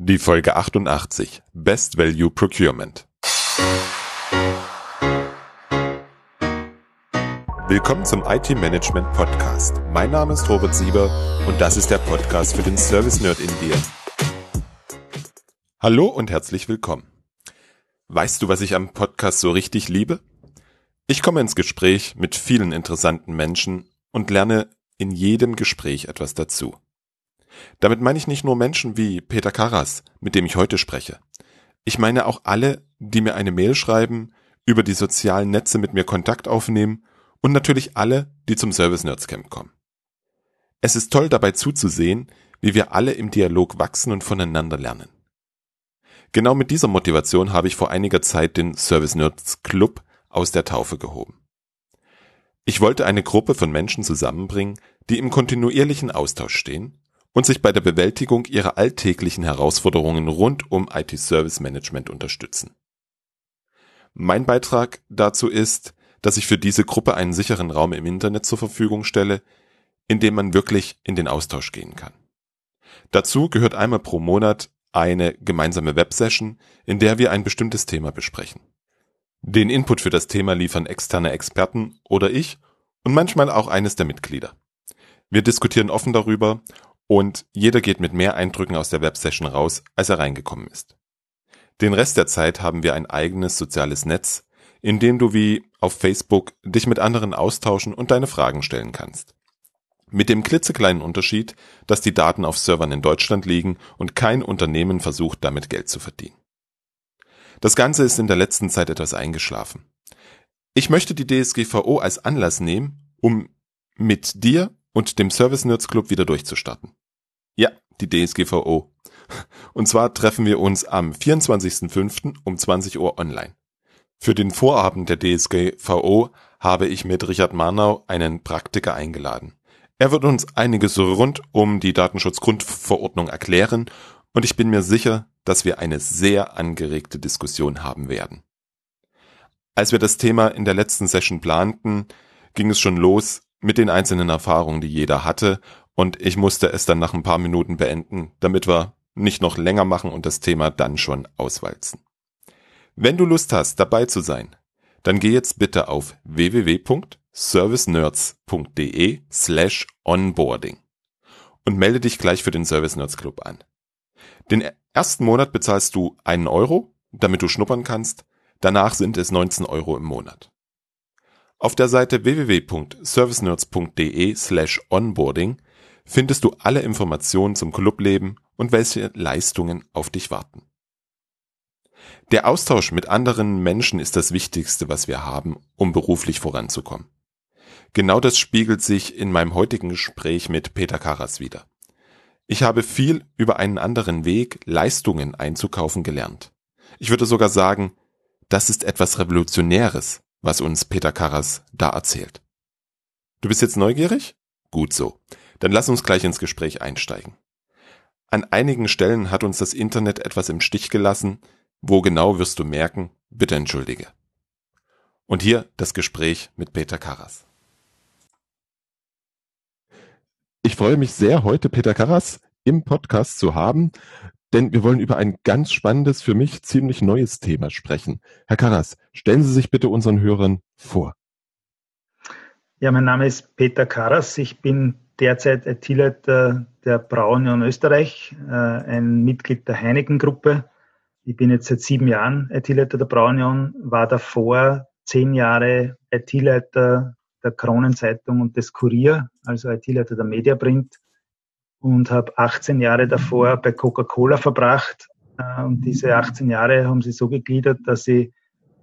Die Folge 88 Best Value Procurement. Willkommen zum IT Management Podcast. Mein Name ist Robert Sieber und das ist der Podcast für den Service Nerd in dir. Hallo und herzlich willkommen. Weißt du, was ich am Podcast so richtig liebe? Ich komme ins Gespräch mit vielen interessanten Menschen und lerne in jedem Gespräch etwas dazu. Damit meine ich nicht nur Menschen wie Peter Karas, mit dem ich heute spreche. Ich meine auch alle, die mir eine Mail schreiben, über die sozialen Netze mit mir Kontakt aufnehmen und natürlich alle, die zum Service Nerds Camp kommen. Es ist toll dabei zuzusehen, wie wir alle im Dialog wachsen und voneinander lernen. Genau mit dieser Motivation habe ich vor einiger Zeit den Service Nerds Club aus der Taufe gehoben. Ich wollte eine Gruppe von Menschen zusammenbringen, die im kontinuierlichen Austausch stehen und sich bei der Bewältigung ihrer alltäglichen Herausforderungen rund um IT-Service Management unterstützen. Mein Beitrag dazu ist, dass ich für diese Gruppe einen sicheren Raum im Internet zur Verfügung stelle, in dem man wirklich in den Austausch gehen kann. Dazu gehört einmal pro Monat eine gemeinsame Websession, in der wir ein bestimmtes Thema besprechen. Den Input für das Thema liefern externe Experten oder ich und manchmal auch eines der Mitglieder. Wir diskutieren offen darüber und jeder geht mit mehr Eindrücken aus der Websession raus, als er reingekommen ist. Den Rest der Zeit haben wir ein eigenes soziales Netz, in dem du wie auf Facebook dich mit anderen austauschen und deine Fragen stellen kannst. Mit dem klitzekleinen Unterschied, dass die Daten auf Servern in Deutschland liegen und kein Unternehmen versucht, damit Geld zu verdienen. Das Ganze ist in der letzten Zeit etwas eingeschlafen. Ich möchte die DSGVO als Anlass nehmen, um mit dir und dem Service Nerds Club wieder durchzustarten. Ja, die DSGVO. Und zwar treffen wir uns am 24.05. um 20 Uhr online. Für den Vorabend der DSGVO habe ich mit Richard Marnau einen Praktiker eingeladen. Er wird uns einiges rund um die Datenschutzgrundverordnung erklären und ich bin mir sicher, dass wir eine sehr angeregte Diskussion haben werden. Als wir das Thema in der letzten Session planten, ging es schon los mit den einzelnen Erfahrungen, die jeder hatte und ich musste es dann nach ein paar Minuten beenden, damit wir nicht noch länger machen und das Thema dann schon auswalzen. Wenn du Lust hast, dabei zu sein, dann geh jetzt bitte auf www.servicenerds.de slash onboarding und melde dich gleich für den Service Nerds Club an. Den ersten Monat bezahlst du einen Euro, damit du schnuppern kannst, danach sind es 19 Euro im Monat. Auf der Seite www.servicenerds.de slash onboarding findest du alle Informationen zum Clubleben und welche Leistungen auf dich warten. Der Austausch mit anderen Menschen ist das Wichtigste, was wir haben, um beruflich voranzukommen. Genau das spiegelt sich in meinem heutigen Gespräch mit Peter Karas wieder. Ich habe viel über einen anderen Weg, Leistungen einzukaufen gelernt. Ich würde sogar sagen, das ist etwas Revolutionäres, was uns Peter Karas da erzählt. Du bist jetzt neugierig? Gut so. Dann lass uns gleich ins Gespräch einsteigen. An einigen Stellen hat uns das Internet etwas im Stich gelassen. Wo genau wirst du merken? Bitte entschuldige. Und hier das Gespräch mit Peter Karas. Ich freue mich sehr, heute Peter Karas im Podcast zu haben, denn wir wollen über ein ganz spannendes, für mich ziemlich neues Thema sprechen. Herr Karas, stellen Sie sich bitte unseren Hörern vor. Ja, mein Name ist Peter Karas. Ich bin derzeit IT-Leiter der Braunion Österreich, äh, ein Mitglied der Heineken-Gruppe. Ich bin jetzt seit sieben Jahren IT-Leiter der Braunion, war davor zehn Jahre IT-Leiter der Kronenzeitung und des Kurier, also IT-Leiter der Mediaprint und habe 18 Jahre davor bei Coca-Cola verbracht. Äh, und diese 18 Jahre haben sie so gegliedert, dass ich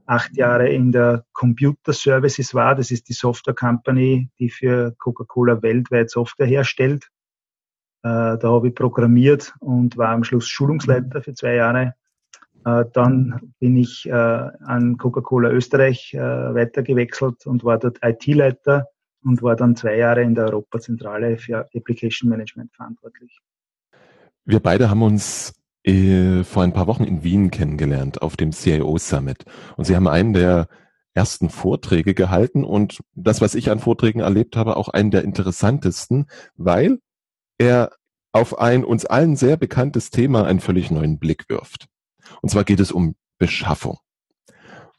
acht Jahre in der Computer Services war. Das ist die Software Company, die für Coca-Cola weltweit Software herstellt. Äh, da habe ich programmiert und war am Schluss Schulungsleiter für zwei Jahre. Äh, dann bin ich äh, an Coca-Cola Österreich weitergewechselt und war dort IT-Leiter und war dann zwei Jahre in der Europazentrale für Application Management verantwortlich. Wir beide haben uns äh, vor ein paar Wochen in Wien kennengelernt auf dem CIO Summit. Und Sie haben einen der ersten Vorträge gehalten und das, was ich an Vorträgen erlebt habe, auch einen der interessantesten, weil er auf ein uns allen sehr bekanntes Thema einen völlig neuen Blick wirft. Und zwar geht es um Beschaffung.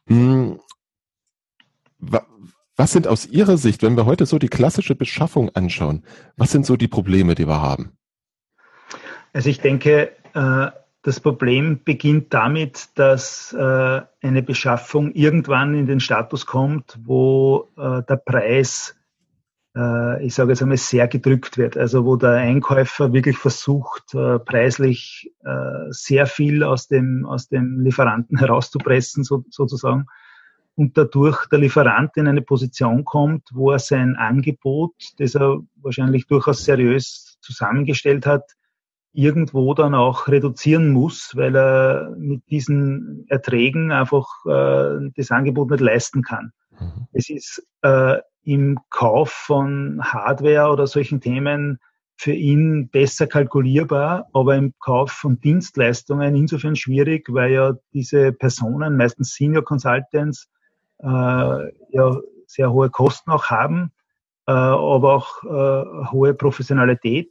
Hm, was sind aus Ihrer Sicht, wenn wir heute so die klassische Beschaffung anschauen, was sind so die Probleme, die wir haben? Also ich denke, das Problem beginnt damit, dass äh, eine Beschaffung irgendwann in den Status kommt, wo äh, der Preis, ich sage jetzt einmal, sehr gedrückt wird. Also wo der Einkäufer wirklich versucht, preislich sehr viel aus dem, aus dem Lieferanten herauszupressen, sozusagen und dadurch der Lieferant in eine Position kommt, wo er sein Angebot, das er wahrscheinlich durchaus seriös zusammengestellt hat, irgendwo dann auch reduzieren muss, weil er mit diesen Erträgen einfach äh, das Angebot nicht leisten kann. Mhm. Es ist äh, im Kauf von Hardware oder solchen Themen für ihn besser kalkulierbar, aber im Kauf von Dienstleistungen insofern schwierig, weil ja diese Personen, meistens Senior Consultants, äh, ja sehr hohe Kosten auch haben, äh, aber auch äh, hohe Professionalität.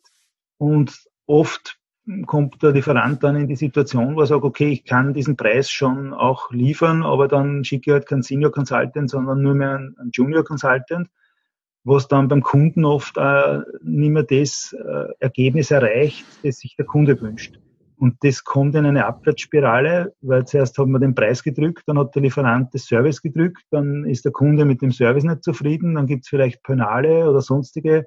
Und oft kommt der Lieferant dann in die Situation, wo er sagt, okay, ich kann diesen Preis schon auch liefern, aber dann schicke ich halt keinen Senior Consultant, sondern nur mehr einen, Junior Consultant, was dann beim Kunden oft äh, nicht mehr das äh, Ergebnis erreicht, das sich der Kunde wünscht. Und das kommt in eine Abwärtsspirale, weil zuerst hat man den Preis gedrückt, dann hat der Lieferant das Service gedrückt, dann ist der Kunde mit dem Service nicht zufrieden, dann gibt es vielleicht Penale oder sonstige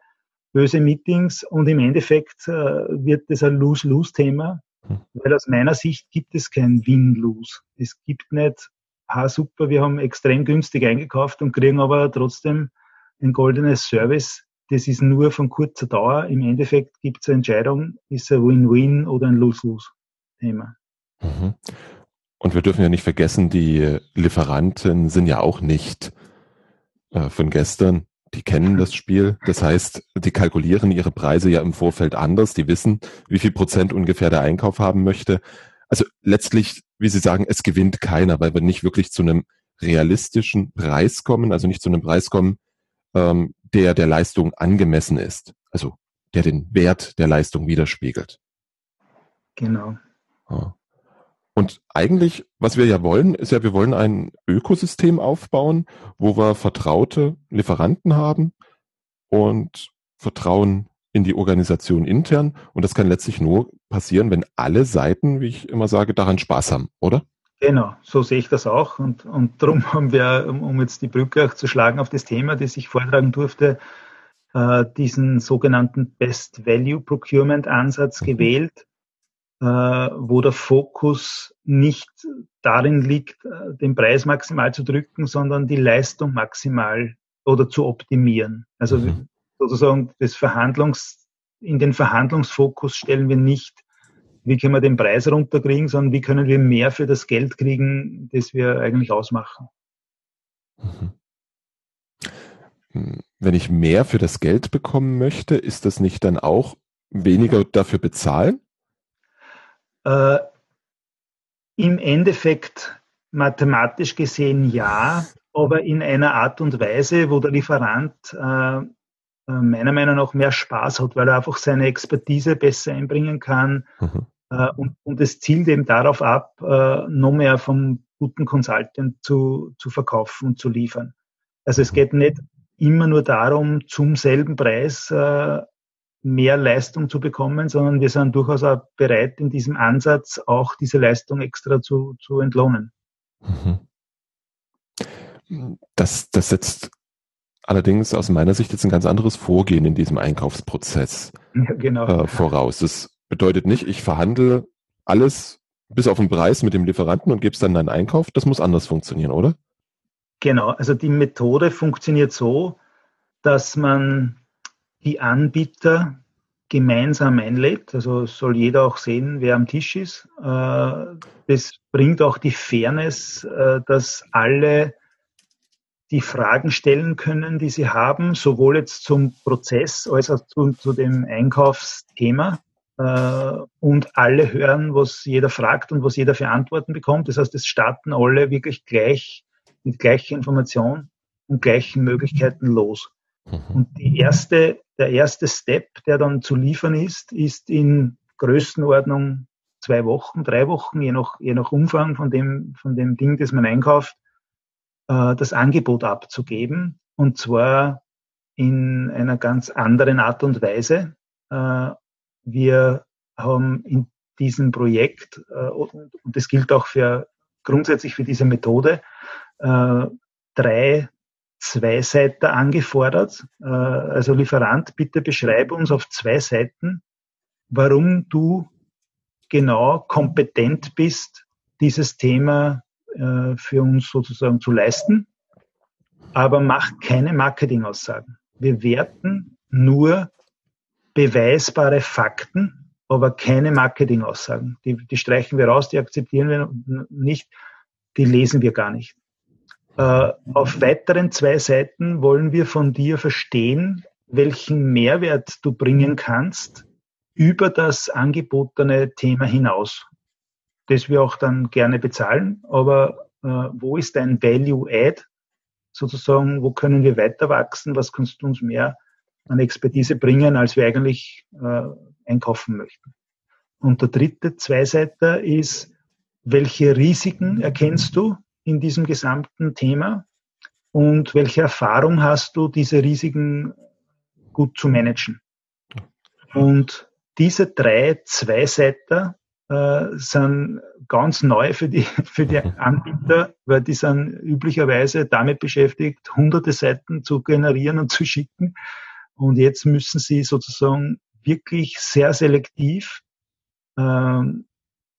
böse Meetings und im Endeffekt äh, wird das ein Lose-Lose-Thema, hm. weil aus meiner Sicht gibt es kein Win-Lose. Es gibt nicht, ha super, wir haben extrem günstig eingekauft und kriegen aber trotzdem ein goldenes Service das ist nur von kurzer Dauer. Im Endeffekt gibt es eine Entscheidung, ist ein Win-Win oder ein Lose-Lose-Thema. Mhm. Und wir dürfen ja nicht vergessen, die Lieferanten sind ja auch nicht äh, von gestern. Die kennen das Spiel. Das heißt, die kalkulieren ihre Preise ja im Vorfeld anders. Die wissen, wie viel Prozent ungefähr der Einkauf haben möchte. Also letztlich, wie Sie sagen, es gewinnt keiner, weil wir nicht wirklich zu einem realistischen Preis kommen, also nicht zu einem Preis kommen, ähm, der der Leistung angemessen ist, also der den Wert der Leistung widerspiegelt. Genau. Ja. Und eigentlich, was wir ja wollen, ist ja, wir wollen ein Ökosystem aufbauen, wo wir vertraute Lieferanten haben und Vertrauen in die Organisation intern. Und das kann letztlich nur passieren, wenn alle Seiten, wie ich immer sage, daran Spaß haben, oder? Genau, so sehe ich das auch. Und, und darum haben wir, um jetzt die Brücke auch zu schlagen auf das Thema, das ich vortragen durfte, äh, diesen sogenannten Best Value Procurement Ansatz mhm. gewählt, äh, wo der Fokus nicht darin liegt, äh, den Preis maximal zu drücken, sondern die Leistung maximal oder zu optimieren. Also mhm. sozusagen das Verhandlungs, in den Verhandlungsfokus stellen wir nicht wie können wir den Preis runterkriegen, sondern wie können wir mehr für das Geld kriegen, das wir eigentlich ausmachen. Mhm. Wenn ich mehr für das Geld bekommen möchte, ist das nicht dann auch weniger dafür bezahlen? Äh, Im Endeffekt mathematisch gesehen ja, aber in einer Art und Weise, wo der Lieferant äh, äh meiner Meinung nach mehr Spaß hat, weil er einfach seine Expertise besser einbringen kann, mhm. Äh, und, und es zielt eben darauf ab, äh, noch mehr vom guten Consultant zu, zu verkaufen und zu liefern. Also es geht nicht immer nur darum, zum selben Preis äh, mehr Leistung zu bekommen, sondern wir sind durchaus auch bereit, in diesem Ansatz auch diese Leistung extra zu, zu entlohnen. Mhm. Das, das setzt allerdings aus meiner Sicht jetzt ein ganz anderes Vorgehen in diesem Einkaufsprozess ja, genau. äh, voraus. Das bedeutet nicht, ich verhandle alles bis auf den Preis mit dem Lieferanten und gebe es dann einen Einkauf. Das muss anders funktionieren, oder? Genau, also die Methode funktioniert so, dass man die Anbieter gemeinsam einlädt. Also soll jeder auch sehen, wer am Tisch ist. Äh, das bringt auch die Fairness, äh, dass alle die Fragen stellen können, die sie haben, sowohl jetzt zum Prozess als auch zu, zu dem Einkaufsthema äh, und alle hören, was jeder fragt und was jeder für Antworten bekommt. Das heißt, es starten alle wirklich gleich mit gleicher Information und gleichen Möglichkeiten los. Mhm. Und die erste, der erste Step, der dann zu liefern ist, ist in Größenordnung zwei Wochen, drei Wochen, je nach, je nach Umfang von dem, von dem Ding, das man einkauft, äh, das Angebot abzugeben. Und zwar in einer ganz anderen Art und Weise. Äh, wir haben in diesem Projekt, äh, und das gilt auch für grundsätzlich für diese Methode, äh, drei Zweiseiter angefordert. Äh, also Lieferant, bitte beschreibe uns auf zwei Seiten, warum du genau kompetent bist, dieses Thema äh, für uns sozusagen zu leisten, aber mach keine Marketingaussagen. Wir werten nur beweisbare Fakten, aber keine Marketingaussagen. Die, die streichen wir raus, die akzeptieren wir nicht, die lesen wir gar nicht. Äh, auf weiteren zwei Seiten wollen wir von dir verstehen, welchen Mehrwert du bringen kannst über das angebotene Thema hinaus. Das wir auch dann gerne bezahlen, aber äh, wo ist dein Value Add? Sozusagen, wo können wir weiter wachsen? Was kannst du uns mehr an Expertise bringen, als wir eigentlich äh, einkaufen möchten? Und der dritte Zweiseiter ist, welche Risiken erkennst du in diesem gesamten Thema und welche Erfahrung hast du, diese Risiken gut zu managen? Und diese drei Zweiseiter äh, sind ganz neu für die, für die Anbieter, weil die sind üblicherweise damit beschäftigt, hunderte Seiten zu generieren und zu schicken. Und jetzt müssen sie sozusagen wirklich sehr selektiv äh,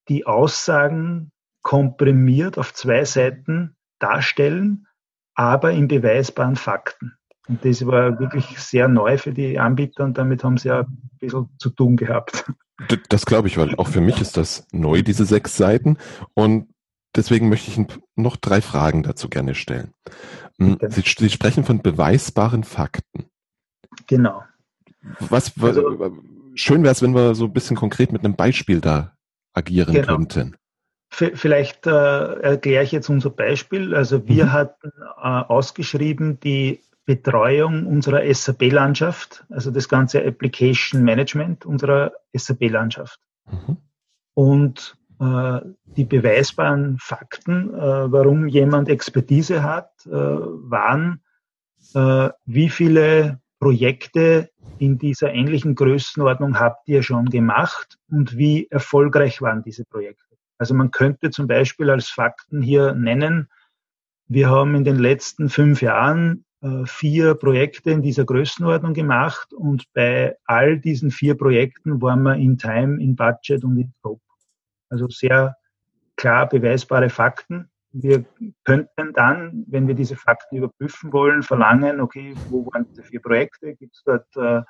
die Aussagen komprimiert auf zwei Seiten darstellen, aber in beweisbaren Fakten. Und das war wirklich sehr neu für die Anbieter und damit haben sie ja ein bisschen zu tun gehabt. Das glaube ich, weil auch für mich ist das neu, diese sechs Seiten. Und deswegen möchte ich noch drei Fragen dazu gerne stellen. Hm, sie, sie sprechen von beweisbaren Fakten. Genau. Was, also, schön wäre es, wenn wir so ein bisschen konkret mit einem Beispiel da agieren genau. könnten. Vielleicht äh, erkläre ich jetzt unser Beispiel. Also wir mhm. hatten äh, ausgeschrieben die Betreuung unserer SAP-Landschaft, also das ganze Application Management unserer SAP-Landschaft. Mhm. Und äh, die beweisbaren Fakten, äh, warum jemand Expertise hat, äh, waren, äh, wie viele Projekte in dieser ähnlichen Größenordnung habt ihr schon gemacht und wie erfolgreich waren diese Projekte. Also man könnte zum Beispiel als Fakten hier nennen, wir haben in den letzten fünf Jahren äh, vier Projekte in dieser Größenordnung gemacht und bei all diesen vier Projekten waren wir in Time, in Budget und in Scope. Also sehr klar beweisbare Fakten. Wir könnten dann, wenn wir diese Fakten überprüfen wollen, verlangen, okay, wo waren diese vier Projekte? Gibt es dort äh,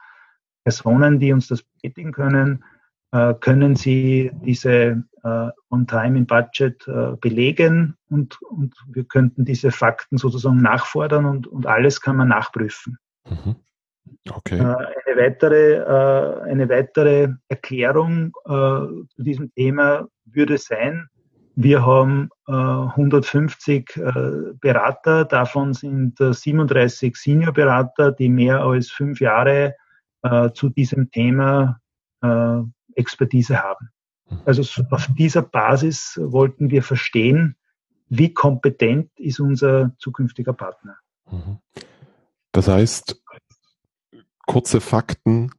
Personen, die uns das bestätigen können? Äh, können Sie diese äh, On-Time in Budget äh, belegen und, und wir könnten diese Fakten sozusagen nachfordern und, und alles kann man nachprüfen. Mhm. Okay. Eine weitere, eine weitere Erklärung zu diesem Thema würde sein, wir haben 150 Berater, davon sind 37 Senior-Berater, die mehr als fünf Jahre zu diesem Thema Expertise haben. Mhm. Also auf dieser Basis wollten wir verstehen, wie kompetent ist unser zukünftiger Partner. Mhm. Das heißt, kurze Fakten,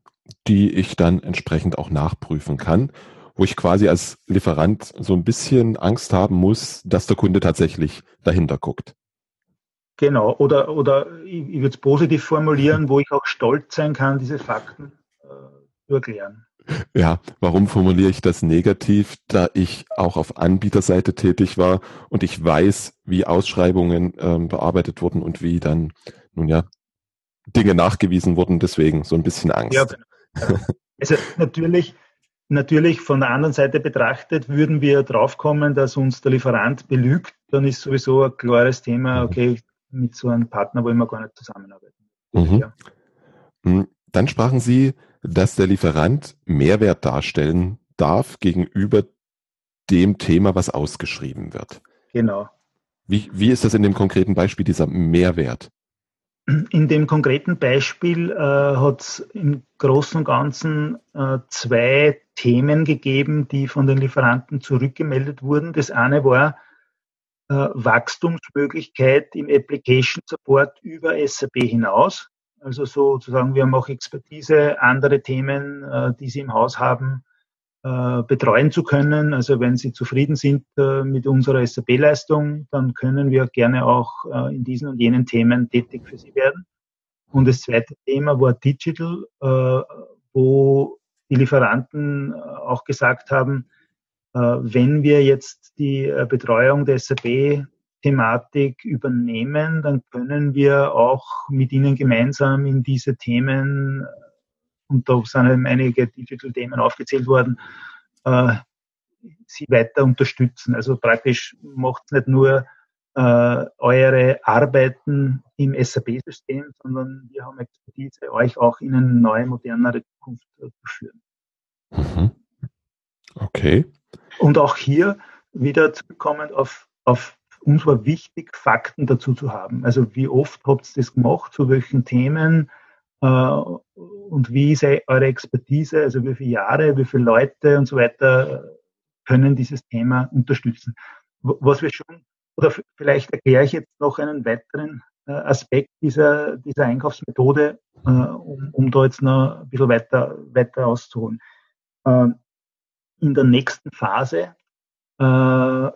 die ich dann entsprechend auch nachprüfen kann, wo ich quasi als Lieferant so ein bisschen Angst haben muss, dass der Kunde tatsächlich dahinter guckt. Genau, oder, oder ich, ich würde es positiv formulieren, wo ich auch stolz sein kann, diese Fakten äh, zu erklären. Ja, warum formuliere ich das negativ? Da ich auch auf Anbieterseite tätig war und ich weiß, wie Ausschreibungen ähm, bearbeitet wurden und wie dann, nun ja, Dinge nachgewiesen wurden, deswegen so ein bisschen Angst. Ja, genau. also natürlich, natürlich von der anderen Seite betrachtet, würden wir draufkommen, dass uns der Lieferant belügt, dann ist sowieso ein klares Thema, mhm. okay, mit so einem Partner wollen wir gar nicht zusammenarbeiten. Mhm. Ja. Hm, dann sprachen Sie dass der Lieferant Mehrwert darstellen darf gegenüber dem Thema, was ausgeschrieben wird. Genau. Wie, wie ist das in dem konkreten Beispiel dieser Mehrwert? in dem konkreten Beispiel äh, hat es im Großen und Ganzen äh, zwei Themen gegeben, die von den Lieferanten zurückgemeldet wurden. Das eine war äh, Wachstumsmöglichkeit im Application Support über SAP hinaus. Also sozusagen, wir haben auch Expertise, andere Themen, äh, die Sie im Haus haben, äh, betreuen zu können. Also wenn Sie zufrieden sind äh, mit unserer SAP-Leistung, dann können wir gerne auch äh, in diesen und jenen Themen tätig für Sie werden. Und das zweite Thema war Digital, wo die Lieferanten auch gesagt haben, wenn wir jetzt die Betreuung der SAP-Thematik übernehmen, dann können wir auch mit Ihnen gemeinsam in diese Themen und da sind eben einige Digital-Themen aufgezählt worden, äh, sie weiter unterstützen. Also praktisch macht nicht nur äh, eure Arbeiten im SAP-System, sondern wir haben Expertise, euch auch in eine neue, modernere Zukunft zu führen. Mhm. Okay. Und auch hier wieder zurückkommend auf, auf uns war wichtig, Fakten dazu zu haben. Also wie oft habt ihr das gemacht, zu welchen Themen, äh, und wie ist eure Expertise, also wie viele Jahre, wie viele Leute und so weiter können dieses Thema unterstützen. Was wir schon, oder vielleicht erkläre ich jetzt noch einen weiteren äh, Aspekt dieser, dieser Einkaufsmethode, äh, um, um da jetzt noch ein bisschen weiter, weiter auszuholen. In der nächsten Phase war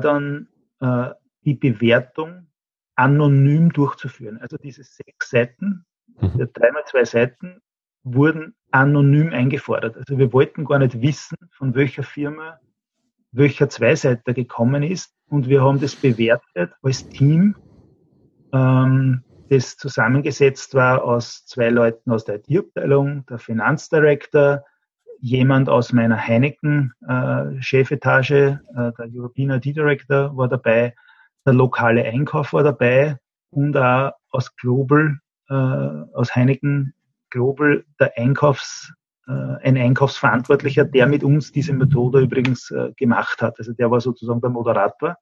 dann die Bewertung anonym durchzuführen. Also diese sechs Seiten, Mhm. Dreimal zwei Seiten wurden anonym eingefordert. Also wir wollten gar nicht wissen, von welcher Firma welcher Zweiseiter gekommen ist. Und wir haben das bewertet als Team, ähm, das zusammengesetzt war aus zwei Leuten aus der IT-Abteilung, der Finanzdirektor, jemand aus meiner Heineken-Chefetage, äh, äh, der European IT Director war dabei, der lokale Einkauf war dabei und auch aus Global äh, aus Heineken Global der Einkaufs, äh, ein Einkaufsverantwortlicher, der mit uns diese Methode übrigens äh, gemacht hat. Also der war sozusagen der Moderator.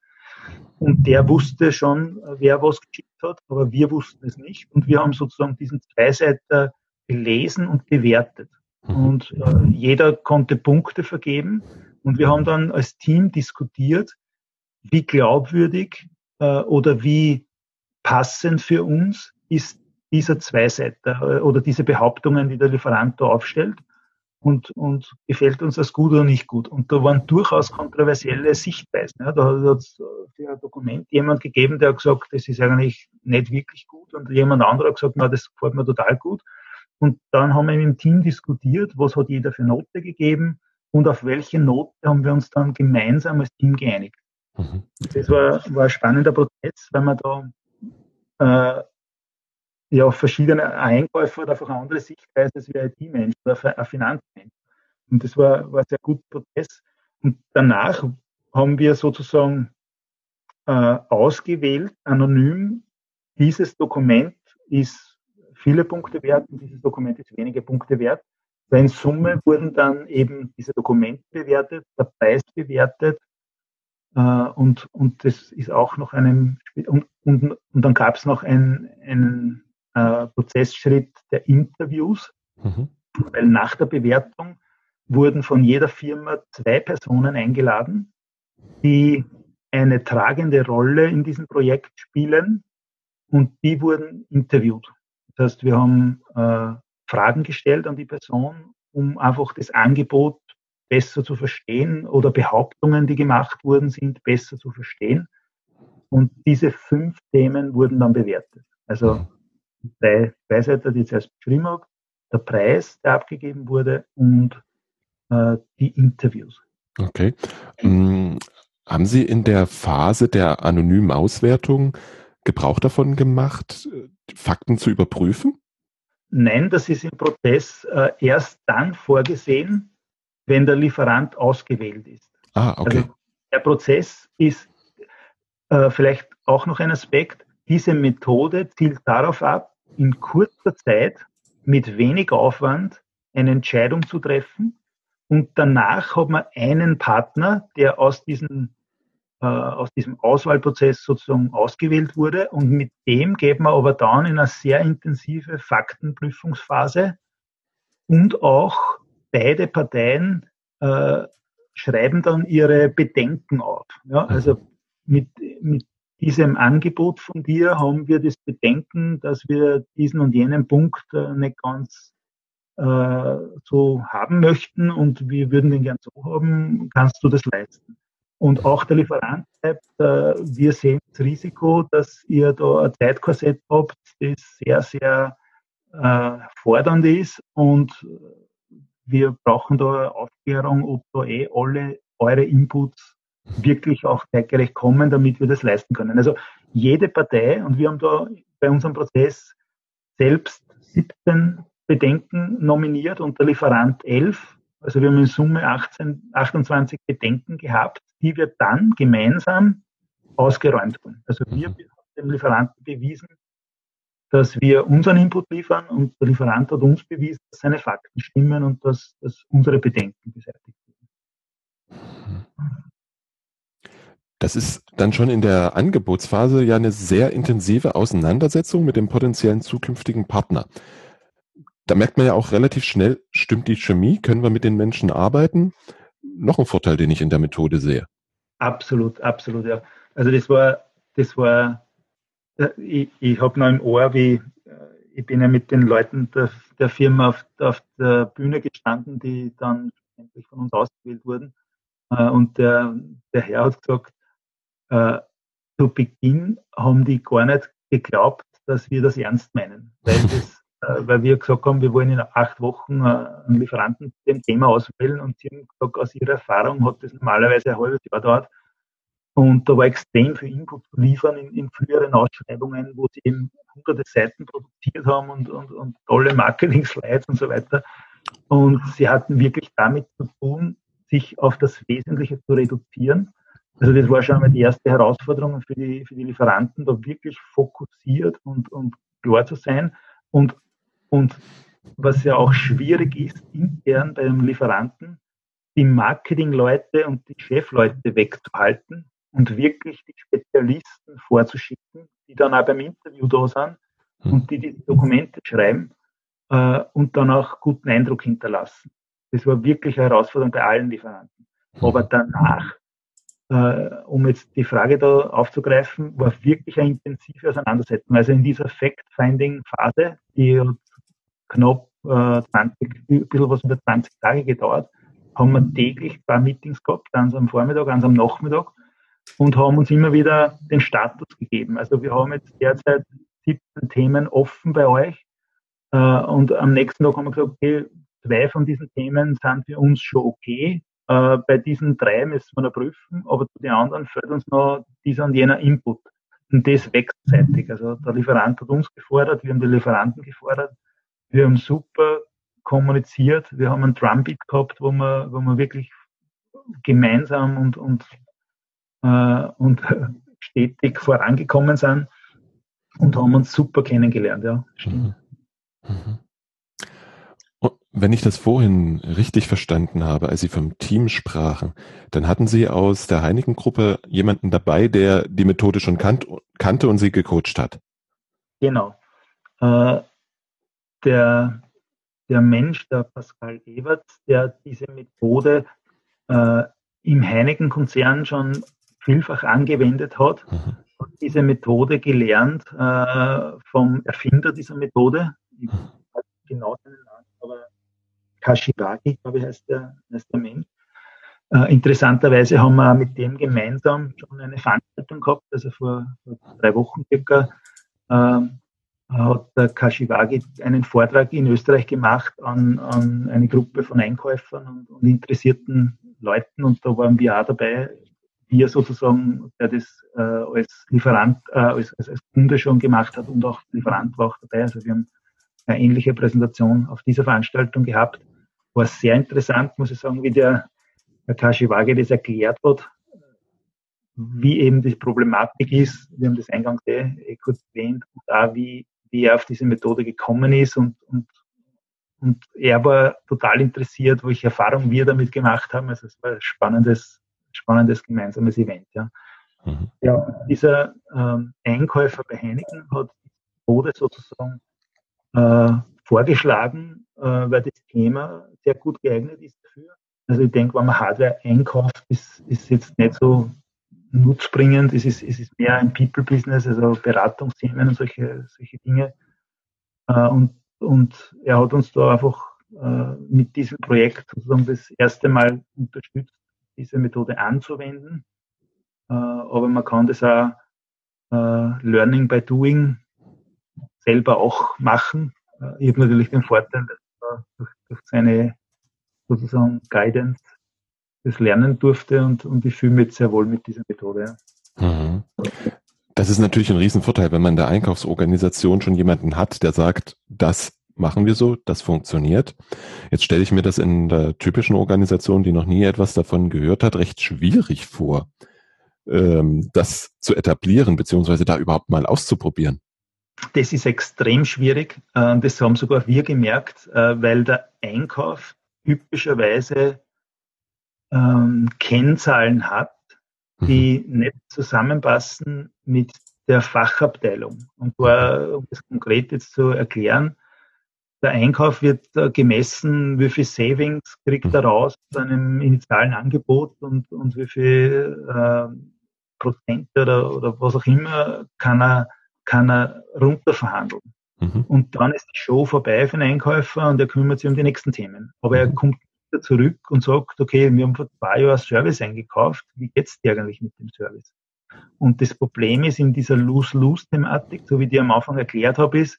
Und der wusste schon, wer was geschickt hat, aber wir wussten es nicht. Und wir haben sozusagen diesen Zweiseiter gelesen und bewertet. Mhm. Und äh, jeder konnte Punkte vergeben. Und wir haben dann als Team diskutiert, wie glaubwürdig äh, oder wie passend für uns ist dieser Zweiseiter äh, oder diese Behauptungen, die der Lieferant da aufstellt und, und gefällt uns das gut oder nicht gut. Und da waren durchaus kontroversielle Sichtweisen. Ja, da hat es für ein Dokument jemand gegeben, der hat gesagt, das ist eigentlich nicht wirklich gut und jemand anderer hat gesagt, na, das gefällt mir total gut. Und dann haben wir im Team diskutiert, was hat jeder für Note gegeben und auf welche Note haben wir uns dann gemeinsam als Team geeinigt. Mhm. Das war, war ein spannender Prozess, weil man da äh, ja verschiedene Einkäufer hat einfach eine andere Sichtweise als wie ein IT-Mensch oder ein Finanzmensch. Und das war, war ein sehr guter Prozess. Und danach haben wir sozusagen äh, ausgewählt, anonym, dieses Dokument ist viele Punkte wert und dieses Dokument ist wenige Punkte wert. In Summe wurden dann eben diese Dokumente bewertet, der Preis bewertet äh, und, und das ist auch noch einem, und, und, und dann gab es noch ein, ein äh, Prozessschritt der Interviews, mhm. weil nach der Bewertung wurden von jeder Firma zwei Personen eingeladen, die eine tragende Rolle in diesem Projekt spielen und die wurden interviewt. Das heißt, wir haben äh, Fragen gestellt an die Person, um einfach das Angebot besser zu verstehen oder Behauptungen, die gemacht wurden, sind besser zu verstehen. Und diese fünf Themen wurden dann bewertet. Also mhm drei Beiseiter, die ich zuerst beschrieben habe, der Preis, der abgegeben wurde und äh, die Interviews. Okay. Ähm, haben Sie in der Phase der anonymen Auswertung Gebrauch davon gemacht, Fakten zu überprüfen? Nein, das ist im Prozess äh, erst dann vorgesehen, wenn der Lieferant ausgewählt ist. Ah, okay. Also der Prozess ist äh, vielleicht auch noch ein Aspekt. Diese Methode zielt darauf ab, in kurzer Zeit mit wenig Aufwand eine Entscheidung zu treffen. Und danach hat man einen Partner, der aus diesen aus diesem Auswahlprozess sozusagen ausgewählt wurde. Und mit dem geht man aber dann in eine sehr intensive Faktenprüfungsphase und auch beide Parteien äh, schreiben dann ihre Bedenken auf. Ja, also mit, mit diesem Angebot von dir haben wir das Bedenken, dass wir diesen und jenen Punkt äh, nicht ganz äh, so haben möchten und wir würden den gern so haben, kannst du das leisten? Und auch der Lieferant schreibt, äh, wir sehen das Risiko, dass ihr da ein Zeitkorsett habt, das sehr, sehr äh, fordernd ist und wir brauchen da Aufklärung, ob da eh alle eure Inputs wirklich auch zeitgerecht kommen, damit wir das leisten können. Also jede Partei, und wir haben da bei unserem Prozess selbst 17 Bedenken nominiert und der Lieferant 11. Also wir haben in Summe 18, 28 Bedenken gehabt, die wir dann gemeinsam ausgeräumt haben. Also wir haben dem Lieferanten bewiesen, dass wir unseren Input liefern und der Lieferant hat uns bewiesen, dass seine Fakten stimmen und dass, dass unsere Bedenken beseitigt werden. Das ist dann schon in der Angebotsphase ja eine sehr intensive Auseinandersetzung mit dem potenziellen zukünftigen Partner. Da merkt man ja auch relativ schnell, stimmt die Chemie, können wir mit den Menschen arbeiten? Noch ein Vorteil, den ich in der Methode sehe. Absolut, absolut, ja. Also das war, das war ich, ich habe noch im Ohr, wie äh, ich bin ja mit den Leuten der, der Firma auf, auf, der Bühne gestanden, die dann endlich von uns ausgewählt wurden. Äh, und der, der Herr hat gesagt, äh, zu Beginn haben die gar nicht geglaubt, dass wir das ernst meinen, weil, das, äh, weil wir gesagt haben, wir wollen in acht Wochen äh, einen Lieferanten zu dem Thema auswählen und sie haben gesagt, aus ihrer Erfahrung hat das normalerweise ein halbes Jahr dauert, und da war extrem viel Input zu liefern in, in früheren Ausschreibungen, wo sie eben hunderte Seiten produziert haben und, und, und tolle Marketing-Slides und so weiter. Und sie hatten wirklich damit zu tun, sich auf das Wesentliche zu reduzieren. Also das war schon einmal die erste Herausforderung für die, für die Lieferanten, da wirklich fokussiert und, und klar zu sein. Und, und was ja auch schwierig ist, intern bei einem Lieferanten, die Marketingleute und die Chefleute wegzuhalten, und wirklich die Spezialisten vorzuschicken, die dann auch beim Interview da sind hm. und die die Dokumente schreiben äh, und dann auch guten Eindruck hinterlassen. Das war wirklich eine Herausforderung bei allen Lieferanten. Hm. Aber danach, äh, um jetzt die Frage da aufzugreifen, war wirklich eine intensive Auseinandersetzung. Also in dieser Fact-Finding-Phase, die knapp äh, 20, ein bisschen was über 20 Tage gedauert, haben wir täglich zwei Meetings gehabt, eins am Vormittag, eins am Nachmittag und haben uns immer wieder den Status gegeben. Also wir haben jetzt derzeit 17 Themen offen bei euch äh, und am nächsten Tag haben wir gesagt, okay, zwei von diesen Themen sind für uns schon okay. Äh, bei diesen drei müssen wir noch prüfen, aber zu den anderen fällt uns noch dieser und jener Input. Und das wechselseitig. Also der Lieferant hat uns gefordert, wir haben die Lieferanten gefordert. Wir haben super kommuniziert. Wir haben einen Drumbeat gehabt, wo wir, wo wir wirklich gemeinsam und, und äh, und stetig vorangekommen sind und haben uns super kennengelernt, ja. Mhm. Mhm. Wenn ich das vorhin richtig verstanden habe, als Sie vom Team sprachen, dann hatten Sie aus der Heineken-Gruppe jemanden dabei, der die Methode schon kannt, kannte und Sie gecoacht hat. Genau. Äh, der, der Mensch, der Pascal Ewert, der diese Methode äh, im Heineken-Konzern schon vielfach angewendet hat. Mhm. hat diese Methode gelernt äh, vom Erfinder dieser Methode. Ich mhm. weiß genau seinen Namen, aber Kashiwagi, glaube ich, heißt der, heißt der Mensch. Äh, interessanterweise haben wir mit dem gemeinsam schon eine Veranstaltung gehabt, also vor, vor drei Wochen circa, äh, hat der Kashiwagi einen Vortrag in Österreich gemacht an, an eine Gruppe von Einkäufern und, und interessierten Leuten und da waren wir auch dabei, wir sozusagen, der das äh, als Lieferant, äh, als, als, als Kunde schon gemacht hat und auch Lieferant war auch dabei. Also wir haben eine ähnliche Präsentation auf dieser Veranstaltung gehabt. War sehr interessant, muss ich sagen, wie der Herr Kashiwage das erklärt hat, wie eben die Problematik ist. Wir haben das eingangs eh, eh kurz erwähnt und auch wie, wie er auf diese Methode gekommen ist und, und und er war total interessiert, welche Erfahrungen wir damit gemacht haben. Also es war ein spannendes spannendes gemeinsames Event. Ja. Mhm. Ja, dieser ähm, Einkäufer bei Heineken hat die Methode sozusagen äh, vorgeschlagen, äh, weil das Thema sehr gut geeignet ist dafür. Also ich denke, wenn man Hardware einkauft, ist, ist jetzt nicht so nutzbringend. Es ist, es ist mehr ein People-Business, also Beratungsthemen und solche, solche Dinge. Äh, und, und er hat uns da einfach äh, mit diesem Projekt sozusagen das erste Mal unterstützt, diese Methode anzuwenden. Äh, aber man kann das auch Learning by Doing selber auch machen. Ich habe natürlich den Vorteil, dass durch, durch seine sozusagen Guidance das lernen durfte und, und ich fühle mich sehr wohl mit dieser Methode. Mhm. Das ist natürlich ein Riesenvorteil, wenn man in der Einkaufsorganisation schon jemanden hat, der sagt, das machen wir so, das funktioniert. Jetzt stelle ich mir das in der typischen Organisation, die noch nie etwas davon gehört hat, recht schwierig vor, ähm, das zu etablieren, beziehungsweise da überhaupt mal auszuprobieren. Das ist extrem schwierig. Äh, das haben sogar wir gemerkt, äh, weil der Einkauf typischerweise ähm, Kennzahlen hat, die mhm. nicht zusammenpassen mit der Fachabteilung. Und zwar, um das konkret jetzt zu erklären, der Einkauf wird äh, gemessen, wie viel Savings kriegt er mhm. raus aus einem initialen Angebot und, und wie viel äh, Prozent oder, oder was auch immer kann er, kann er runterverhandeln. Mhm. Und dann ist die Show vorbei für den Einkäufer und er kümmert sich um die nächsten Themen. Aber er mhm. kommt wieder zurück und sagt, okay, wir haben vor zwei Jahren Service eingekauft, wie geht's dir eigentlich mit dem Service? Und das Problem ist in dieser Lose-Lose-Thematik, so wie ich dir am Anfang erklärt habe, ist,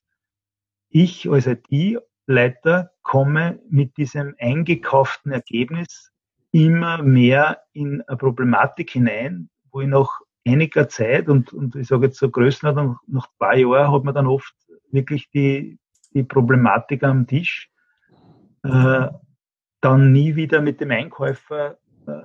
ich als IT-Leiter komme mit diesem eingekauften Ergebnis immer mehr in eine Problematik hinein, wo ich nach einiger Zeit und, und ich sage jetzt so Größenordnung, nach zwei Jahren hat man dann oft wirklich die, die Problematik am Tisch, äh, dann nie wieder mit dem Einkäufer äh,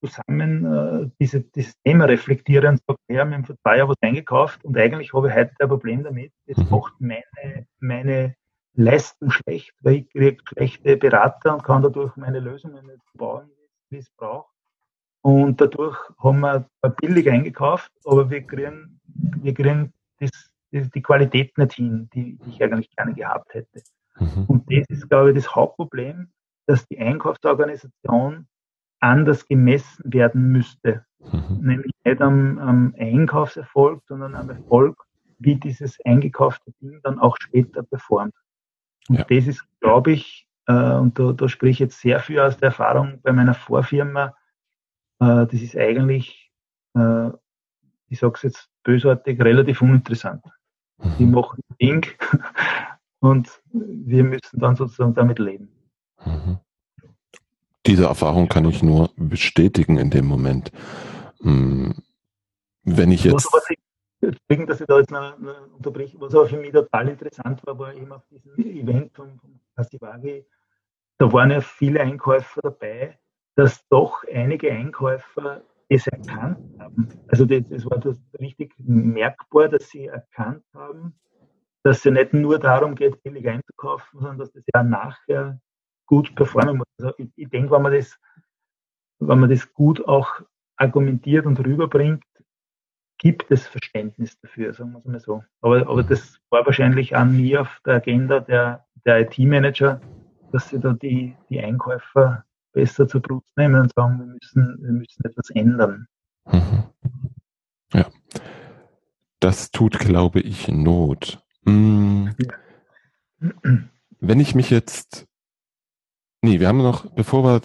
zusammen äh, diese, dieses Thema reflektieren und sagen, ja, wir haben vor zwei Jahren was eingekauft und eigentlich habe ich heute ein Problem damit. Das mhm. macht meine, meine Leistung schlecht, weil ich kriege schlechte Berater und kann dadurch meine Lösungen nicht bauen, wie es brauche. Und dadurch haben wir billig eingekauft, aber wir kriegen, wir kriegen das, das, die Qualität nicht hin, die, die ich eigentlich gerne gehabt hätte. Mhm. Und das ist, glaube ich, das Hauptproblem, dass die Einkaufsorganisation anders gemessen werden müsste. Mhm. Nämlich nicht am, am Einkaufserfolg, sondern am Erfolg, wie dieses eingekaufte Ding dann auch später performt. Und ja. das ist, glaube ich, äh, und da, da spreche ich jetzt sehr viel aus der Erfahrung bei meiner Vorfirma, äh, das ist eigentlich, äh, ich sage es jetzt bösartig, relativ uninteressant. Mhm. Die machen ein Ding und wir müssen dann sozusagen damit leben. Mhm. Diese Erfahrung kann ich nur bestätigen in dem Moment. Hm, wenn ich jetzt. Was, ich, dass ich da jetzt noch, noch unterbreche, was aber für mich total interessant war, war eben auf diesem Event von, Kasivagi, da waren ja viele Einkäufer dabei, dass doch einige Einkäufer es erkannt haben. Also das, das war das richtig merkbar, dass sie erkannt haben, dass es ja nicht nur darum geht, billig einzukaufen, sondern dass das ja nachher gut performen muss. Also ich, ich denke, wenn man das, wenn man das gut auch argumentiert und rüberbringt, gibt es Verständnis dafür, sagen wir es mal so. Aber, aber das war wahrscheinlich auch nie auf der Agenda der, der IT-Manager, dass sie da die, die Einkäufer besser zur Brust nehmen und sagen, wir müssen, wir müssen etwas ändern. Mhm. Ja. Das tut, glaube ich, Not. Hm. Wenn ich mich jetzt Nee, wir haben noch, bevor wir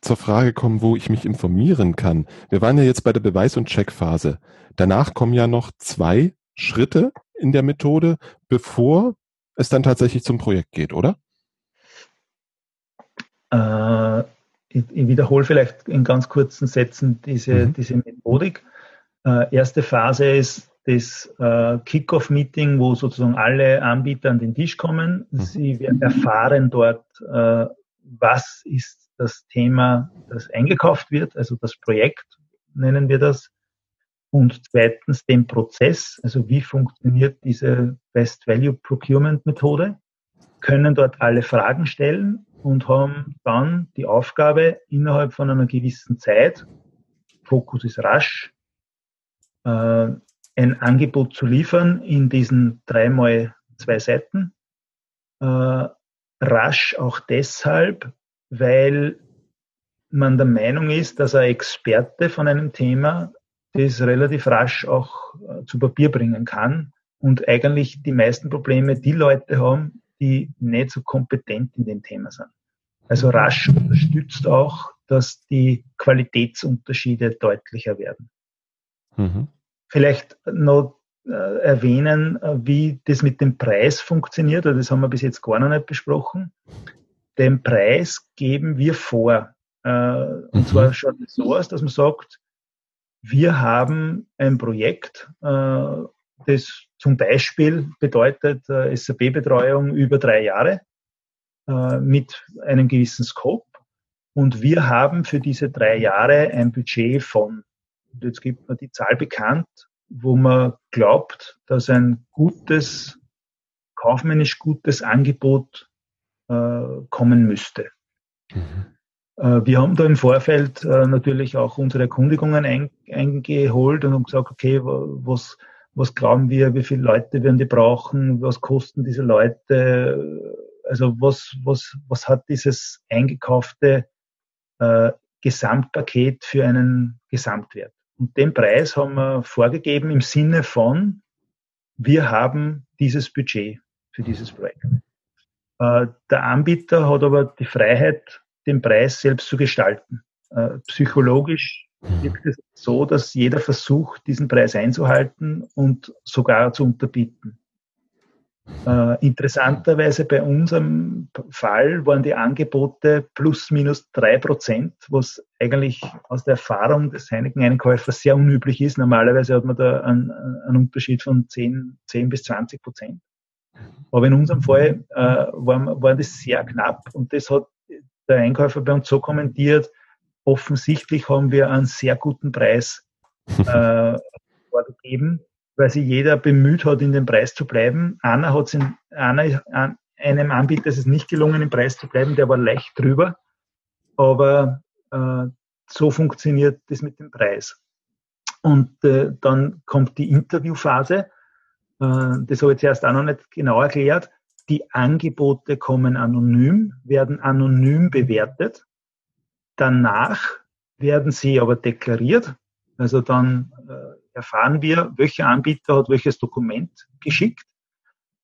zur Frage kommen, wo ich mich informieren kann. Wir waren ja jetzt bei der Beweis- und Checkphase. Danach kommen ja noch zwei Schritte in der Methode, bevor es dann tatsächlich zum Projekt geht, oder? Äh, ich, ich, wiederhole vielleicht in ganz kurzen Sätzen diese, mhm. diese Methodik. Äh, erste Phase ist das äh, Kickoff-Meeting, wo sozusagen alle Anbieter an den Tisch kommen. Mhm. Sie erfahren dort, äh, was ist das Thema, das eingekauft wird, also das Projekt nennen wir das. Und zweitens den Prozess, also wie funktioniert diese Best Value Procurement Methode, können dort alle Fragen stellen und haben dann die Aufgabe, innerhalb von einer gewissen Zeit, Fokus ist rasch, äh, ein Angebot zu liefern in diesen dreimal zwei Seiten. Äh, rasch auch deshalb, weil man der Meinung ist, dass ein Experte von einem Thema das relativ rasch auch äh, zu Papier bringen kann und eigentlich die meisten Probleme die Leute haben, die nicht so kompetent in dem Thema sind. Also rasch unterstützt auch, dass die Qualitätsunterschiede deutlicher werden. Mhm. Vielleicht noch erwähnen, äh, wie das mit dem Preis funktioniert. Das haben wir bis jetzt gar noch nicht besprochen. Den Preis geben wir vor. Äh, und mhm. zwar schaut es so aus, dass man sagt, wir haben ein Projekt, das zum Beispiel bedeutet SAP-Betreuung über drei Jahre mit einem gewissen Scope. Und wir haben für diese drei Jahre ein Budget von, jetzt gibt man die Zahl bekannt, wo man glaubt, dass ein gutes, kaufmännisch gutes Angebot äh, kommen müsste. Mhm. Äh, wir haben da im Vorfeld äh, natürlich auch unsere Erkundigungen ein, eingeholt und haben gesagt, okay, was, was glauben wir, wie viele Leute werden die brauchen, was kosten diese Leute, also was, was, was hat dieses eingekaufte äh, Gesamtpaket für einen Gesamtwert. Und den Preis haben wir vorgegeben im Sinne von, wir haben dieses Budget für dieses Projekt. Äh, der Anbieter hat aber die Freiheit, den Preis selbst zu gestalten. Äh, psychologisch wirkt es so, dass jeder versucht, diesen Preis einzuhalten und sogar zu unterbieten. Äh, interessanterweise bei unserem Fall waren die Angebote plus minus drei Prozent, was eigentlich aus der Erfahrung des Heineken-Einkäufers sehr unüblich ist. Normalerweise hat man da einen, einen Unterschied von 10, 10 bis 20 Prozent. Aber in unserem Fall äh, war, war das sehr knapp und das hat der Einkäufer bei uns so kommentiert, offensichtlich haben wir einen sehr guten Preis äh, vorgegeben weil sich jeder bemüht hat, in dem Preis zu bleiben. Einer hat es in einer, einem Anbieter ist es nicht gelungen, im Preis zu bleiben, der war leicht drüber. Aber äh, so funktioniert das mit dem Preis. Und äh, dann kommt die Interviewphase. Äh, das habe ich zuerst auch noch nicht genau erklärt. Die Angebote kommen anonym, werden anonym bewertet. Danach werden sie aber deklariert. Also dann äh, erfahren wir, welcher Anbieter hat welches Dokument geschickt.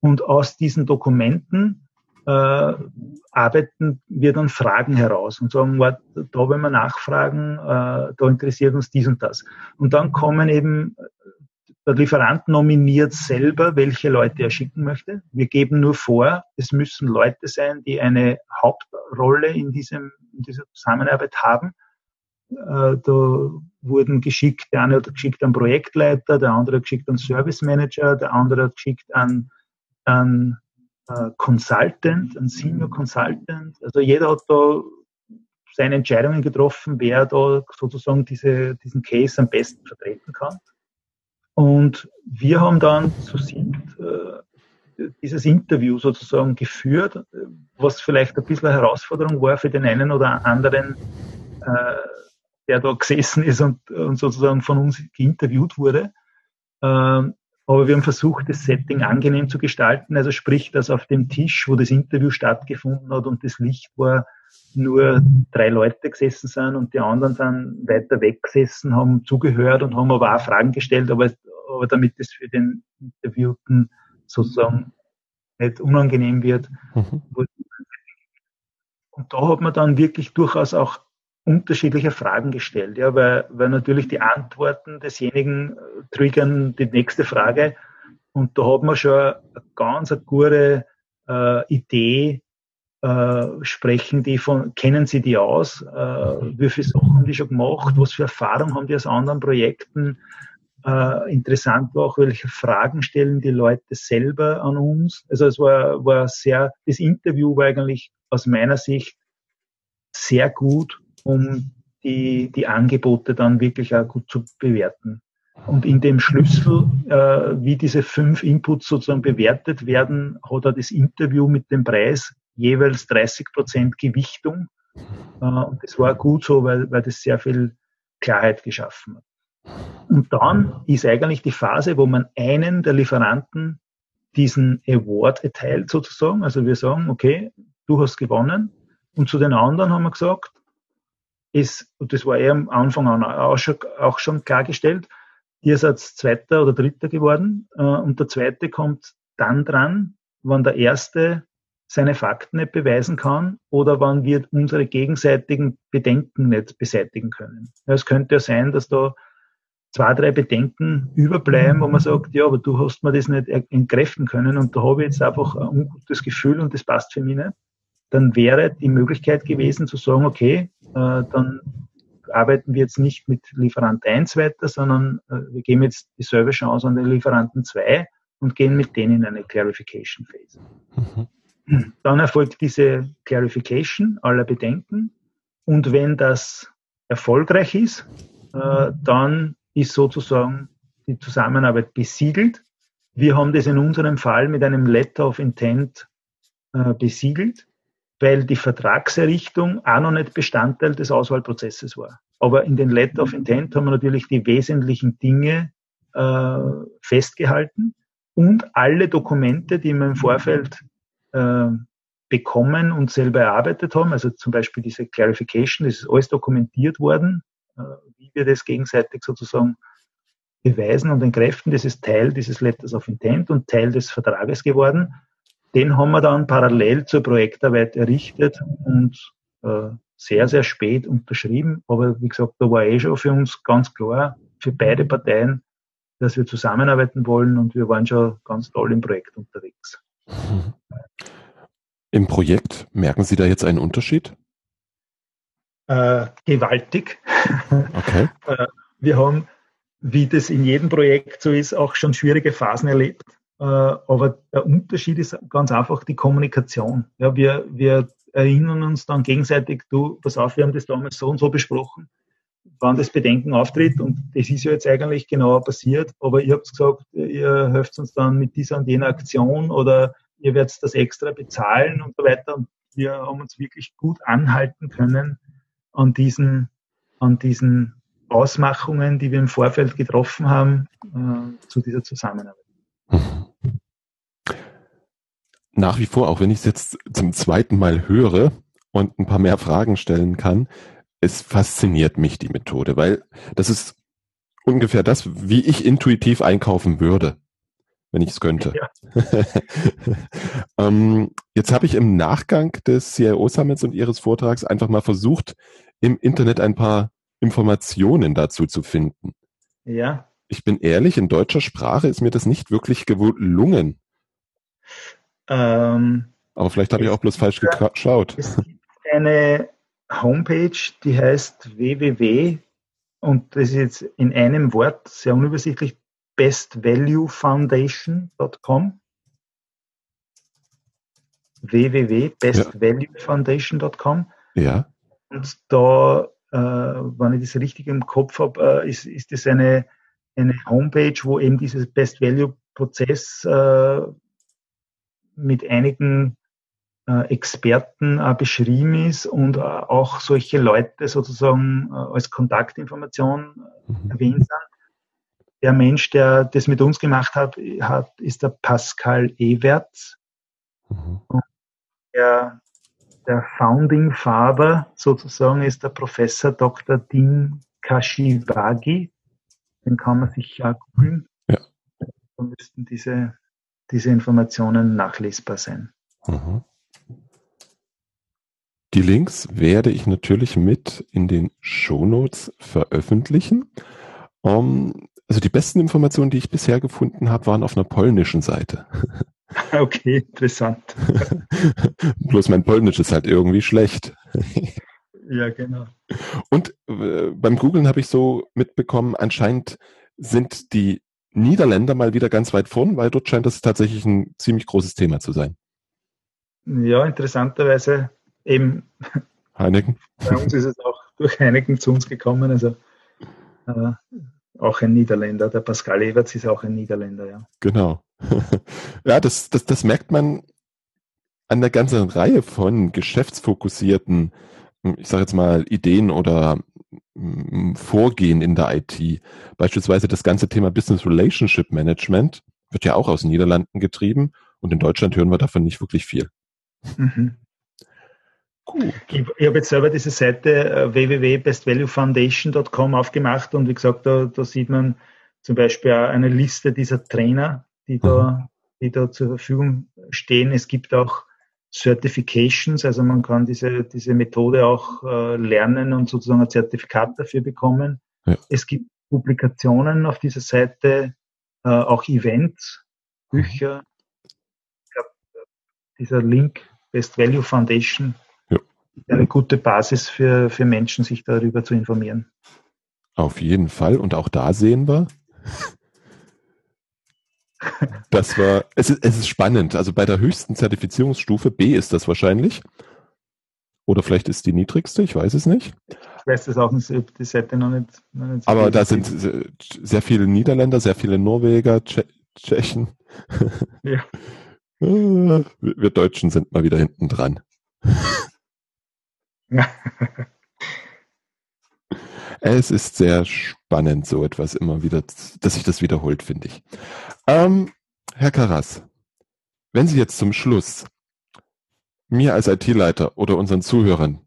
Und aus diesen Dokumenten äh, arbeiten wir dann Fragen heraus und sagen, da wollen wir nachfragen, äh, da interessiert uns dies und das. Und dann kommen eben, der Lieferant nominiert selber, welche Leute er schicken möchte. Wir geben nur vor, es müssen Leute sein, die eine Hauptrolle in, diesem, in dieser Zusammenarbeit haben. Äh, da wurden geschickt, der eine hat geschickt an Projektleiter, der andere hat geschickt an Service Manager, der andere hat geschickt an, an äh, Consultant, an Senior Consultant. Also jeder hat da seine Entscheidungen getroffen, wer da sozusagen diese, diesen Case am besten vertreten kann. Und wir haben dann zu siebt äh, dieses Interview sozusagen geführt, was vielleicht ein bisschen eine Herausforderung war für den einen oder anderen äh, der da gesessen ist und, und sozusagen von uns geinterviewt wurde. Ähm, aber wir haben versucht, das Setting angenehm zu gestalten. Also sprich, dass auf dem Tisch, wo das Interview stattgefunden hat und das Licht war, nur drei Leute gesessen sind und die anderen sind weiter weg gesessen, haben zugehört und haben aber auch Fragen gestellt, aber, aber damit es für den Interviewten sozusagen nicht unangenehm wird. Mhm. Und da hat man dann wirklich durchaus auch unterschiedliche Fragen gestellt, ja, weil, weil natürlich die Antworten desjenigen äh, triggern die nächste Frage. Und da hat man schon eine ganz eine gute äh, Idee, äh, sprechen die von, kennen Sie die aus? Äh, wie viele Sachen haben die schon gemacht? Was für Erfahrungen haben die aus anderen Projekten? Äh, interessant war auch, welche Fragen stellen die Leute selber an uns? Also es war, war sehr, das Interview war eigentlich aus meiner Sicht sehr gut um die, die Angebote dann wirklich auch gut zu bewerten. Und in dem Schlüssel, äh, wie diese fünf Inputs sozusagen bewertet werden, hat er das Interview mit dem Preis jeweils 30 Prozent Gewichtung. Äh, und das war gut so, weil, weil das sehr viel Klarheit geschaffen hat. Und dann ist eigentlich die Phase, wo man einen der Lieferanten diesen Award erteilt sozusagen. Also wir sagen, okay, du hast gewonnen. Und zu den anderen haben wir gesagt, ist, und das war eher am Anfang an auch schon, auch schon klargestellt, ihr seid Zweiter oder Dritter geworden äh, und der Zweite kommt dann dran, wenn der Erste seine Fakten nicht beweisen kann oder wann wir unsere gegenseitigen Bedenken nicht beseitigen können. Es könnte ja sein, dass da zwei, drei Bedenken überbleiben, wo man sagt, ja, aber du hast mir das nicht entkräften können und da habe ich jetzt einfach ein ungutes Gefühl und das passt für mich nicht. Dann wäre die Möglichkeit gewesen zu sagen, okay, äh, dann arbeiten wir jetzt nicht mit Lieferant 1 weiter, sondern äh, wir geben jetzt dieselbe Chance an den Lieferanten 2 und gehen mit denen in eine Clarification Phase. Mhm. Dann erfolgt diese Clarification aller Bedenken. Und wenn das erfolgreich ist, äh, dann ist sozusagen die Zusammenarbeit besiegelt. Wir haben das in unserem Fall mit einem Letter of Intent äh, besiegelt, weil die Vertragserrichtung auch noch nicht Bestandteil des Auswahlprozesses war. Aber in den Letter of Intent haben wir natürlich die wesentlichen Dinge äh, festgehalten und alle Dokumente, die wir im Vorfeld äh, bekommen und selber erarbeitet haben. Also zum Beispiel diese Clarification, das ist alles dokumentiert worden, äh, wie wir das gegenseitig sozusagen beweisen und entkräften. Das ist Teil dieses Letters of Intent und Teil des Vertrages geworden. Den haben wir dann parallel zur Projektarbeit errichtet und äh, sehr, sehr spät unterschrieben. Aber wie gesagt, da war eh schon für uns ganz klar, für beide Parteien, dass wir zusammenarbeiten wollen und wir waren schon ganz toll im Projekt unterwegs. Im Projekt merken Sie da jetzt einen Unterschied? Äh, gewaltig. Okay. Äh, wir haben, wie das in jedem Projekt so ist, auch schon schwierige Phasen erlebt. Äh, aber der Unterschied ist ganz einfach die Kommunikation. Ja, wir, wir erinnern uns dann gegenseitig, du, pass auf, wir haben das damals so und so besprochen, wann das Bedenken auftritt und das ist ja jetzt eigentlich genauer passiert, aber ihr habt gesagt, ihr helft uns dann mit dieser und jener Aktion oder ihr werdet das extra bezahlen und so weiter. Und wir haben uns wirklich gut anhalten können an diesen, an diesen Ausmachungen, die wir im Vorfeld getroffen haben, äh, zu dieser Zusammenarbeit. Nach wie vor, auch wenn ich es jetzt zum zweiten Mal höre und ein paar mehr Fragen stellen kann, es fasziniert mich die Methode, weil das ist ungefähr das, wie ich intuitiv einkaufen würde wenn ich es könnte. Ja. ähm, jetzt habe ich im Nachgang des CIO Summits und Ihres Vortrags einfach mal versucht, im Internet ein paar Informationen dazu zu finden. Ja. Ich bin ehrlich, in deutscher Sprache ist mir das nicht wirklich gelungen. Ähm, Aber vielleicht habe ich auch bloß falsch geschaut. Es gibt eine Homepage, die heißt www und das ist jetzt in einem Wort sehr unübersichtlich bestvaluefoundation.com www.bestvaluefoundation.com Ja. Und da, äh, wenn ich das richtig im Kopf habe, äh, ist, ist das eine, eine Homepage, wo eben dieses Best Value Prozess äh, mit einigen äh, Experten äh, beschrieben ist und äh, auch solche Leute sozusagen als Kontaktinformation mhm. erwähnt sind der Mensch, der das mit uns gemacht hat, hat ist der Pascal Ewerts. Mhm. Der, der Founding Father sozusagen ist der Professor Dr. Dean Kashiwagi. Den kann man sich ja googeln. Ja. Da müssten diese, diese Informationen nachlesbar sein. Mhm. Die Links werde ich natürlich mit in den Shownotes veröffentlichen. Um, also die besten Informationen, die ich bisher gefunden habe, waren auf einer polnischen Seite. Okay, interessant. Bloß mein Polnisch ist halt irgendwie schlecht. Ja, genau. Und äh, beim Googlen habe ich so mitbekommen, anscheinend sind die Niederländer mal wieder ganz weit vorn, weil dort scheint das tatsächlich ein ziemlich großes Thema zu sein. Ja, interessanterweise eben. Heineken. Bei uns ist es auch durch Heineken zu uns gekommen. Also äh, auch ein Niederländer. Der Pascal Everts ist auch ein Niederländer, ja. Genau. ja, das, das, das merkt man an der ganzen Reihe von geschäftsfokussierten, ich sage jetzt mal, Ideen oder Vorgehen in der IT. Beispielsweise das ganze Thema Business Relationship Management wird ja auch aus den Niederlanden getrieben und in Deutschland hören wir davon nicht wirklich viel. Mhm. Gut. Ich, ich habe jetzt selber diese Seite äh, www.bestvaluefoundation.com aufgemacht und wie gesagt, da, da sieht man zum Beispiel auch eine Liste dieser Trainer, die da, mhm. die da zur Verfügung stehen. Es gibt auch Certifications, also man kann diese, diese Methode auch äh, lernen und sozusagen ein Zertifikat dafür bekommen. Ja. Es gibt Publikationen auf dieser Seite, äh, auch Events, mhm. Bücher. Ich glaub, dieser Link Best Value Foundation ja. eine gute Basis für, für Menschen, sich darüber zu informieren. Auf jeden Fall. Und auch da sehen wir, das war, es ist, es ist spannend. Also bei der höchsten Zertifizierungsstufe B ist das wahrscheinlich. Oder vielleicht ist die niedrigste, ich weiß es nicht. Ich weiß das auch nicht, die Seite noch nicht. Noch nicht so Aber da sind sehr viele Niederländer, sehr viele Norweger, Tsche Tschechen. Ja. Ah, wir Deutschen sind mal wieder hinten dran. es ist sehr spannend, so etwas immer wieder, dass sich das wiederholt, finde ich. Ähm, Herr Karas, wenn Sie jetzt zum Schluss mir als IT-Leiter oder unseren Zuhörern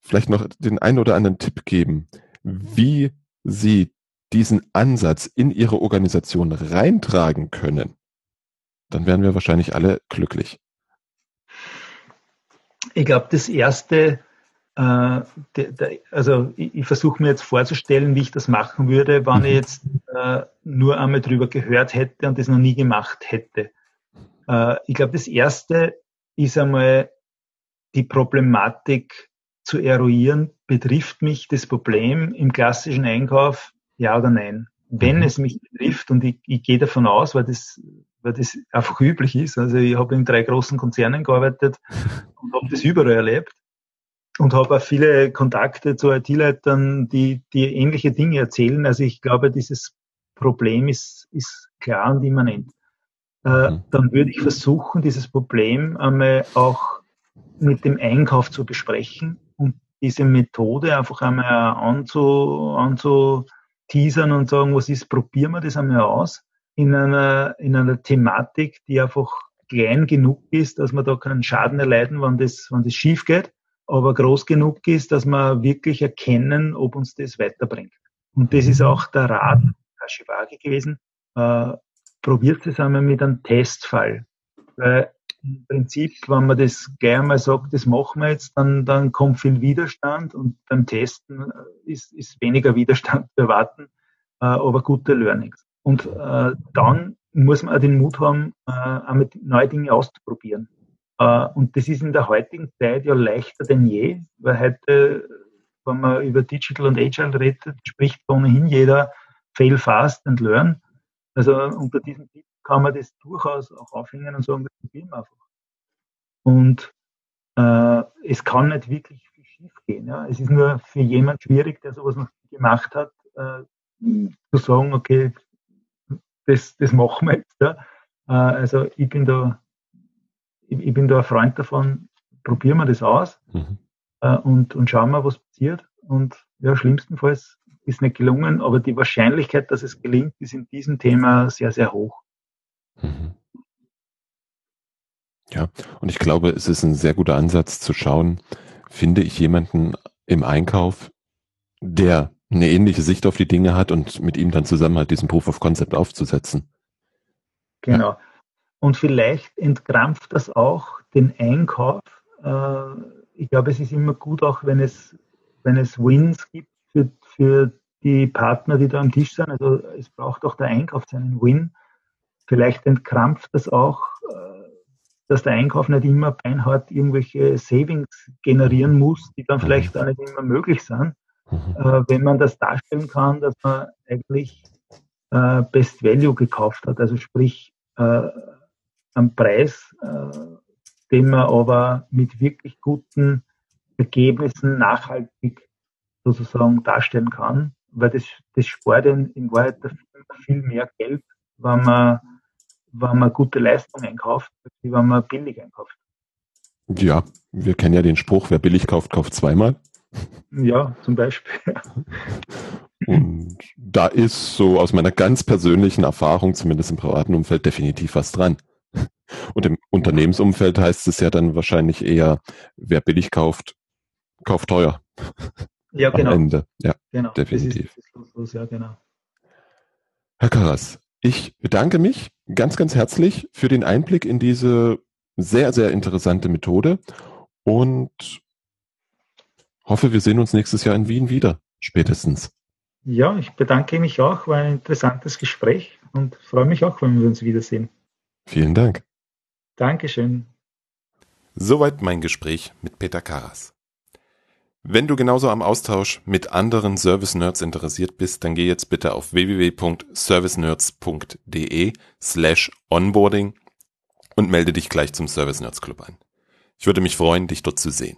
vielleicht noch den einen oder anderen Tipp geben, wie Sie diesen Ansatz in Ihre Organisation reintragen können, dann wären wir wahrscheinlich alle glücklich. Ich glaube, das erste, also ich, ich versuche mir jetzt vorzustellen, wie ich das machen würde, wenn mhm. ich jetzt äh, nur einmal drüber gehört hätte und das noch nie gemacht hätte. Äh, ich glaube, das erste ist einmal die Problematik zu eruieren, betrifft mich das Problem im klassischen Einkauf, ja oder nein? Wenn mhm. es mich betrifft, und ich, ich gehe davon aus, weil das weil das einfach üblich ist. Also ich habe in drei großen Konzernen gearbeitet und habe das überall erlebt und habe auch viele Kontakte zu IT-Leitern, die, die ähnliche Dinge erzählen. Also ich glaube, dieses Problem ist, ist klar und immanent. Äh, mhm. Dann würde ich versuchen, dieses Problem einmal auch mit dem Einkauf zu besprechen und diese Methode einfach einmal anzu, anzu teasern und sagen, was ist, probieren wir das einmal aus in einer, in einer Thematik, die einfach klein genug ist, dass man da keinen Schaden erleiden, wenn das, wenn das schief geht, aber groß genug ist, dass wir wirklich erkennen, ob uns das weiterbringt. Und das ist auch der Rat Kashiwagi gewesen. Äh, probiert es einmal mit einem Testfall. Weil im Prinzip, wenn man das gleich einmal sagt, das machen wir jetzt, dann, dann kommt viel Widerstand und beim Testen ist, ist weniger Widerstand zu erwarten, äh, aber gute Learnings. Und äh, dann muss man auch den Mut haben, äh, auch mit neue Dinge auszuprobieren. Äh, und das ist in der heutigen Zeit ja leichter denn je, weil heute, wenn man über Digital und Agile redet, spricht ohnehin jeder fail fast and learn. Also unter diesem Titel kann man das durchaus auch aufhängen und sagen, das probieren wir einfach. Und äh, es kann nicht wirklich viel schief gehen. Ja. Es ist nur für jemand schwierig, der sowas noch gemacht hat, äh, zu sagen, okay, das, das machen wir jetzt. Ja. Äh, also ich bin da, ich, ich, bin da ein Freund davon, probieren wir das aus mhm. äh, und, und schauen wir, was passiert. Und ja, schlimmstenfalls ist nicht gelungen, aber die Wahrscheinlichkeit, dass es gelingt, ist in diesem Thema sehr, sehr hoch. Mhm. Ja, und ich glaube, es ist ein sehr guter Ansatz zu schauen, finde ich jemanden im Einkauf, der eine ähnliche Sicht auf die Dinge hat und mit ihm dann zusammen halt diesen Proof of Concept aufzusetzen. Genau. Ja. Und vielleicht entkrampft das auch den Einkauf. Äh, ich glaube, es ist immer gut, auch wenn es, wenn es Wins gibt für, für die Partner, die da am Tisch sind. Also es braucht auch der Einkauf seinen Win. Vielleicht entkrampft das auch, äh, dass der Einkauf nicht immer beinhart irgendwelche Savings generieren muss, die dann mhm. vielleicht auch nicht immer möglich sind mhm. äh, wenn man das darstellen kann, dass man eigentlich Best Value gekauft hat, also sprich am Preis, äh, den man aber mit wirklich guten Ergebnissen nachhaltig sozusagen darstellen kann, weil das, das spart in, in Wahrheit viel mehr Geld, wenn man, wenn man gute Leistungen einkauft, als wenn man billig einkauft. Ja, wir kennen ja den Spruch, wer billig kauft, kauft zweimal. Ja, zum Beispiel. Und da ist so aus meiner ganz persönlichen Erfahrung, zumindest im privaten Umfeld, definitiv was dran. Und im Unternehmensumfeld heißt es ja dann wahrscheinlich eher, wer billig kauft, kauft teuer. Ja, genau. Am Ende. Ja, genau. definitiv. Das ist das ja, genau. Herr Karas, ich bedanke mich ganz, ganz herzlich für den Einblick in diese sehr, sehr interessante Methode und hoffe, wir sehen uns nächstes Jahr in Wien wieder, spätestens. Ja, ich bedanke mich auch, war ein interessantes Gespräch und freue mich auch, wenn wir uns wiedersehen. Vielen Dank. Dankeschön. Soweit mein Gespräch mit Peter Karas. Wenn du genauso am Austausch mit anderen Service Nerds interessiert bist, dann geh jetzt bitte auf www.servicenerds.de slash onboarding und melde dich gleich zum Service Nerds Club ein. Ich würde mich freuen, dich dort zu sehen.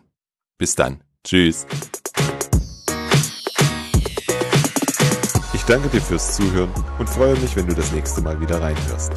Bis dann. Tschüss. Ich danke dir fürs Zuhören und freue mich, wenn du das nächste Mal wieder reinhörst.